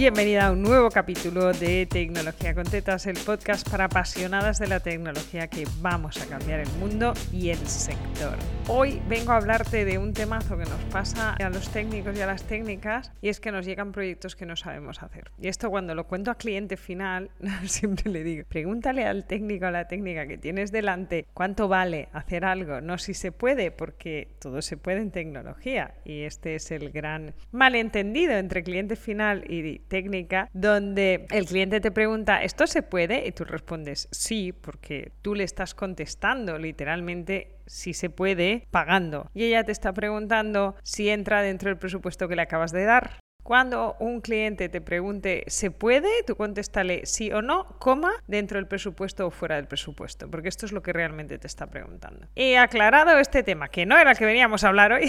Bienvenida a un nuevo capítulo de Tecnología con Tetas, el podcast para apasionadas de la tecnología que vamos a cambiar el mundo y el sector. Hoy vengo a hablarte de un temazo que nos pasa a los técnicos y a las técnicas y es que nos llegan proyectos que no sabemos hacer. Y esto cuando lo cuento a cliente final, siempre le digo, pregúntale al técnico o a la técnica que tienes delante cuánto vale hacer algo, no si se puede, porque todo se puede en tecnología y este es el gran malentendido entre cliente final y técnica donde el cliente te pregunta, ¿esto se puede? Y tú respondes sí, porque tú le estás contestando literalmente si se puede pagando. Y ella te está preguntando si entra dentro del presupuesto que le acabas de dar. Cuando un cliente te pregunte ¿se puede? Tú contéstale sí o no, coma, dentro del presupuesto o fuera del presupuesto, porque esto es lo que realmente te está preguntando. Y aclarado este tema, que no era el que veníamos a hablar hoy,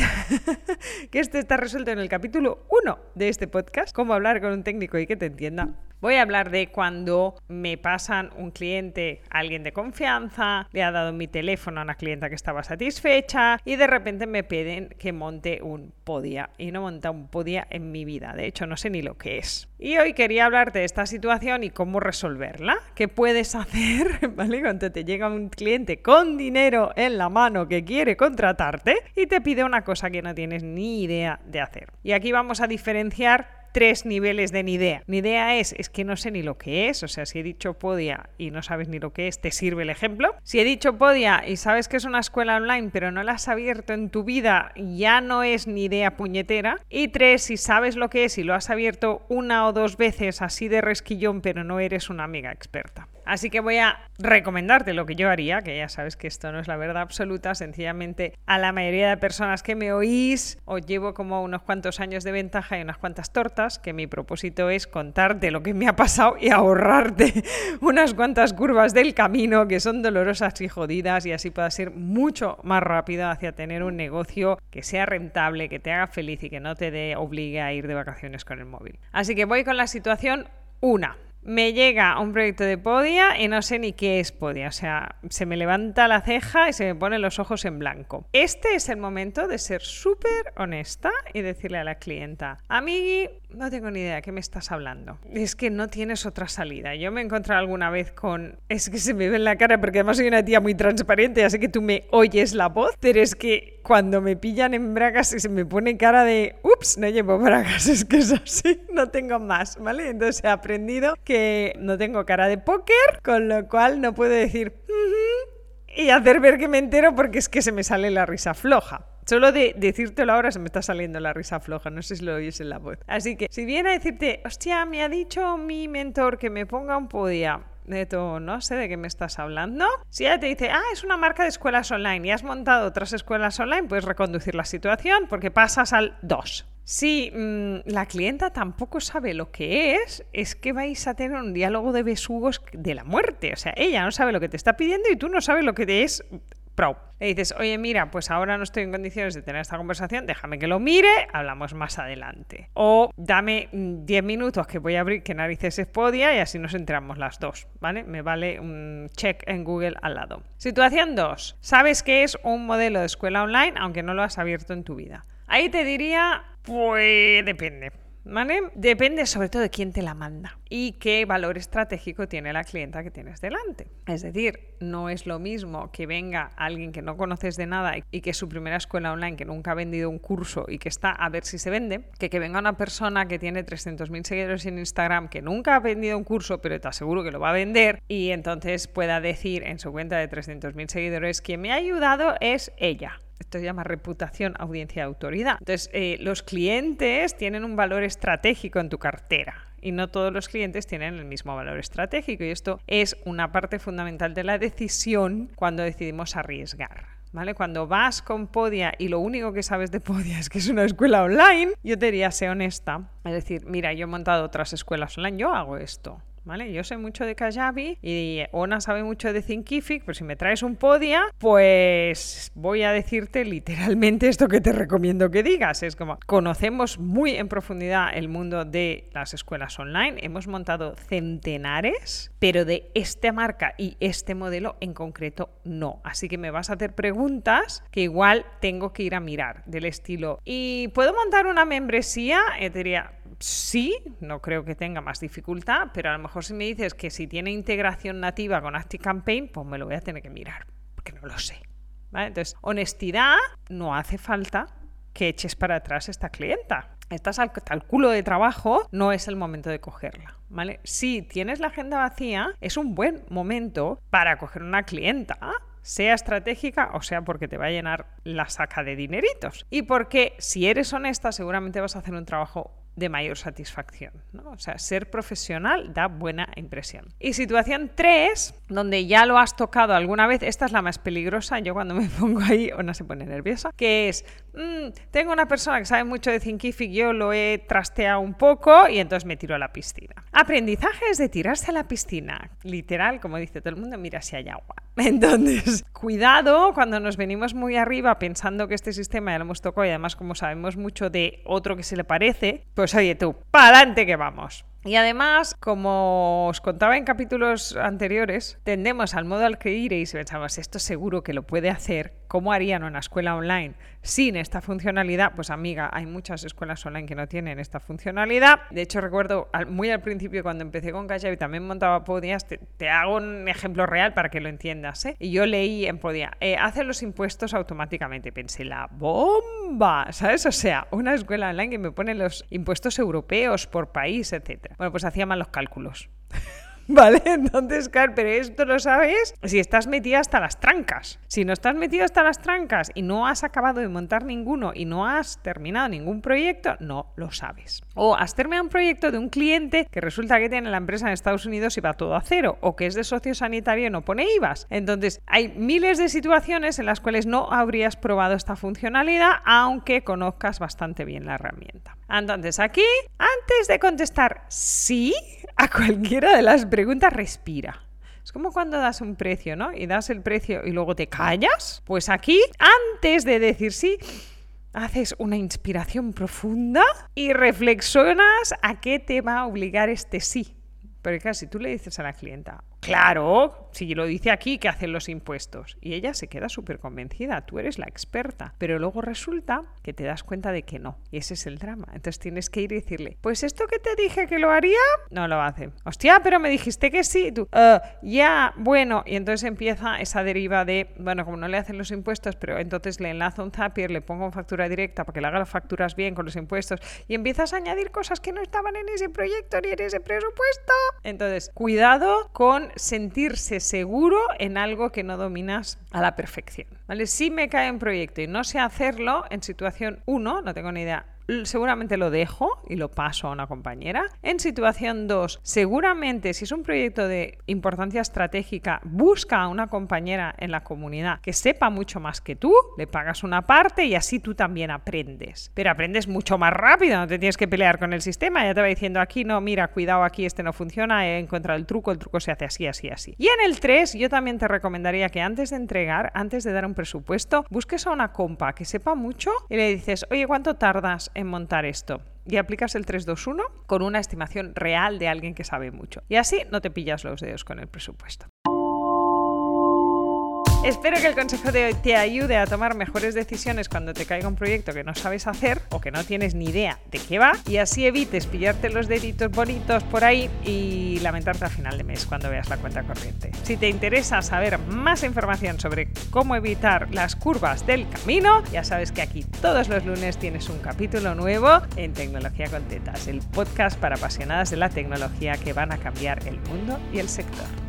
que este está resuelto en el capítulo 1 de este podcast, cómo hablar con un técnico y que te entienda. Voy a hablar de cuando me pasan un cliente, alguien de confianza, le ha dado mi teléfono a una clienta que estaba satisfecha y de repente me piden que monte un podia y no monta un podia en mi vida. De hecho, no sé ni lo que es. Y hoy quería hablarte de esta situación y cómo resolverla. ¿Qué puedes hacer, ¿vale? Cuando te llega un cliente con dinero en la mano que quiere contratarte y te pide una cosa que no tienes ni idea de hacer. Y aquí vamos a diferenciar tres niveles de ni idea. Ni idea es, es que no sé ni lo que es, o sea, si he dicho podia y no sabes ni lo que es, te sirve el ejemplo. Si he dicho podia y sabes que es una escuela online, pero no la has abierto en tu vida, ya no es ni idea puñetera. Y tres, si sabes lo que es y lo has abierto una o dos veces así de resquillón, pero no eres una amiga experta. Así que voy a recomendarte lo que yo haría, que ya sabes que esto no es la verdad absoluta, sencillamente a la mayoría de personas que me oís os llevo como unos cuantos años de ventaja y unas cuantas tortas, que mi propósito es contarte lo que me ha pasado y ahorrarte unas cuantas curvas del camino que son dolorosas y jodidas y así puedas ir mucho más rápido hacia tener un negocio que sea rentable, que te haga feliz y que no te dé, obligue a ir de vacaciones con el móvil. Así que voy con la situación 1 me llega un proyecto de Podia y no sé ni qué es Podia. O sea, se me levanta la ceja y se me ponen los ojos en blanco. Este es el momento de ser súper honesta y decirle a la clienta, amigui, no tengo ni idea de qué me estás hablando. Es que no tienes otra salida. Yo me he encontrado alguna vez con... Es que se me ve en la cara porque además soy una tía muy transparente, así que tú me oyes la voz, pero es que cuando me pillan en bragas se me pone cara de, ups, no llevo bragas, es que es así, no tengo más, ¿vale? Entonces he aprendido que no tengo cara de póker, con lo cual no puedo decir, y hacer ver que me entero porque es que se me sale la risa floja. Solo de decírtelo ahora se me está saliendo la risa floja, no sé si lo oyes en la voz. Así que si viene a decirte, hostia, me ha dicho mi mentor que me ponga un podia, de todo, no sé de qué me estás hablando. Si ella te dice, ah, es una marca de escuelas online y has montado otras escuelas online, puedes reconducir la situación porque pasas al 2. Si mm, la clienta tampoco sabe lo que es, es que vais a tener un diálogo de besugos de la muerte. O sea, ella no sabe lo que te está pidiendo y tú no sabes lo que es Pro. Le dices, oye, mira, pues ahora no estoy en condiciones de tener esta conversación, déjame que lo mire, hablamos más adelante. O dame 10 mm, minutos que voy a abrir qué narices es podia y así nos enteramos las dos, ¿vale? Me vale un check en Google al lado. Situación 2. Sabes que es un modelo de escuela online, aunque no lo has abierto en tu vida. Ahí te diría, pues depende. ¿Vale? Depende sobre todo de quién te la manda y qué valor estratégico tiene la clienta que tienes delante. Es decir, no es lo mismo que venga alguien que no conoces de nada y que es su primera escuela online, que nunca ha vendido un curso y que está a ver si se vende, que que venga una persona que tiene 300.000 seguidores en Instagram, que nunca ha vendido un curso, pero te aseguro que lo va a vender y entonces pueda decir en su cuenta de 300.000 seguidores, quien me ha ayudado es ella esto se llama reputación, audiencia, autoridad. Entonces, eh, los clientes tienen un valor estratégico en tu cartera y no todos los clientes tienen el mismo valor estratégico y esto es una parte fundamental de la decisión cuando decidimos arriesgar. ¿Vale? Cuando vas con Podia y lo único que sabes de Podia es que es una escuela online, yo te diría, sé honesta. Es decir, mira, yo he montado otras escuelas online, yo hago esto. ¿Vale? Yo sé mucho de Kajabi y Ona sabe mucho de Thinkific, pero si me traes un podia, pues voy a decirte literalmente esto que te recomiendo que digas. Es como, conocemos muy en profundidad el mundo de las escuelas online, hemos montado centenares, pero de esta marca y este modelo en concreto no. Así que me vas a hacer preguntas que igual tengo que ir a mirar del estilo, ¿y puedo montar una membresía? Te diría, sí, no creo que tenga más dificultad, pero a lo mejor si me dices que si tiene integración nativa con ActiveCampaign, pues me lo voy a tener que mirar, porque no lo sé. Entonces, honestidad, no hace falta que eches para atrás esta clienta. Estás al, al, culo de trabajo, no es el momento de cogerla. ¿vale? Si tienes la agenda vacía, es un buen momento para coger una clienta sea estratégica o sea porque te va a llenar la saca de dineritos. Y porque si eres honesta seguramente vas a hacer un trabajo de mayor satisfacción. ¿no? O sea, ser profesional da buena impresión. Y situación 3, donde ya lo has tocado alguna vez, esta es la más peligrosa, yo cuando me pongo ahí, no se pone nerviosa, que es, mm, tengo una persona que sabe mucho de Thinkific, yo lo he trasteado un poco y entonces me tiro a la piscina. Aprendizaje es de tirarse a la piscina, literal, como dice todo el mundo, mira si hay agua. Entonces, cuidado cuando nos venimos muy arriba pensando que este sistema ya lo hemos tocado y además como sabemos mucho de otro que se le parece, pues oye tú, para adelante que vamos. Y además, como os contaba en capítulos anteriores, tendemos al modo al que iréis y pensamos, esto seguro que lo puede hacer, ¿cómo harían una escuela online sin esta funcionalidad? Pues amiga, hay muchas escuelas online que no tienen esta funcionalidad. De hecho, recuerdo muy al principio cuando empecé con Kajabi también montaba Podias, te, hago un ejemplo real para que lo entiendas. ¿eh? Y yo leí en Podia, eh, hace los impuestos automáticamente. Pensé, la bomba, ¿sabes? O sea, una escuela online que me pone los impuestos europeos por país, Bueno, pues hacía mal los cálculos. ¿Vale? Entonces, claro, pero esto lo sabes si estás metida hasta las trancas. Si no estás metido hasta las trancas y no has acabado de montar ninguno y no has terminado ningún proyecto, no lo sabes. O has terminado un proyecto de un cliente que resulta que tiene la empresa en Estados Unidos y va todo a cero, o que es de socio sanitario y no pone IVAs. Entonces, hay miles de situaciones en las cuales no habrías probado esta funcionalidad, aunque conozcas bastante bien la herramienta. Entonces, aquí, antes de contestar sí a cualquiera de las preguntas, respira. Es como cuando das un precio, ¿no? Y das el precio y luego te callas. Pues aquí, antes de decir sí, haces una inspiración profunda y reflexionas a qué te va a obligar este sí. Porque claro, si tú le dices a la clienta, Claro, si lo dice aquí que hacen los impuestos. Y ella se queda súper convencida, tú eres la experta. Pero luego resulta que te das cuenta de que no. Y ese es el drama. Entonces tienes que ir y decirle, pues esto que te dije que lo haría, no lo hace. Hostia, pero me dijiste que sí. Tú, uh, ya, bueno. Y entonces empieza esa deriva de, bueno, como no le hacen los impuestos, pero entonces le enlazo un Zapier, le pongo factura directa para que le haga las facturas bien con los impuestos. Y empiezas a añadir cosas que no estaban en ese proyecto ni en ese presupuesto. Entonces, cuidado con sentirse seguro en algo que no dominas a la perfección. ¿vale? Si me cae un proyecto y no sé hacerlo, en situación 1, no tengo ni idea seguramente lo dejo y lo paso a una compañera. En situación 2, seguramente si es un proyecto de importancia estratégica, busca a una compañera en la comunidad que sepa mucho más que tú, le pagas una parte y así tú también aprendes. Pero aprendes mucho más rápido, no te tienes que pelear con el sistema, ya te va diciendo aquí no, mira, cuidado, aquí este no funciona, he encontrado el truco, el truco se hace así, así, así. Y en el 3, yo también te recomendaría que antes de entregar, antes de dar un presupuesto, busques a una compa que sepa mucho y le dices, oye, ¿cuánto tardas en montar esto y aplicas el 321 con una estimación real de alguien que sabe mucho. Y así no te pillas los dedos con el presupuesto. Espero que el consejo de hoy te ayude a tomar mejores decisiones cuando te caiga un proyecto que no sabes hacer o que no tienes ni idea de qué va y así evites pillarte los deditos bonitos por ahí y lamentarte al final de mes cuando veas la cuenta corriente. Si te interesa saber más información sobre cómo evitar las curvas del camino, ya sabes que aquí todos los lunes tienes un capítulo nuevo en Tecnología con Tetas, el podcast para apasionadas de la tecnología que van a cambiar el mundo y el sector.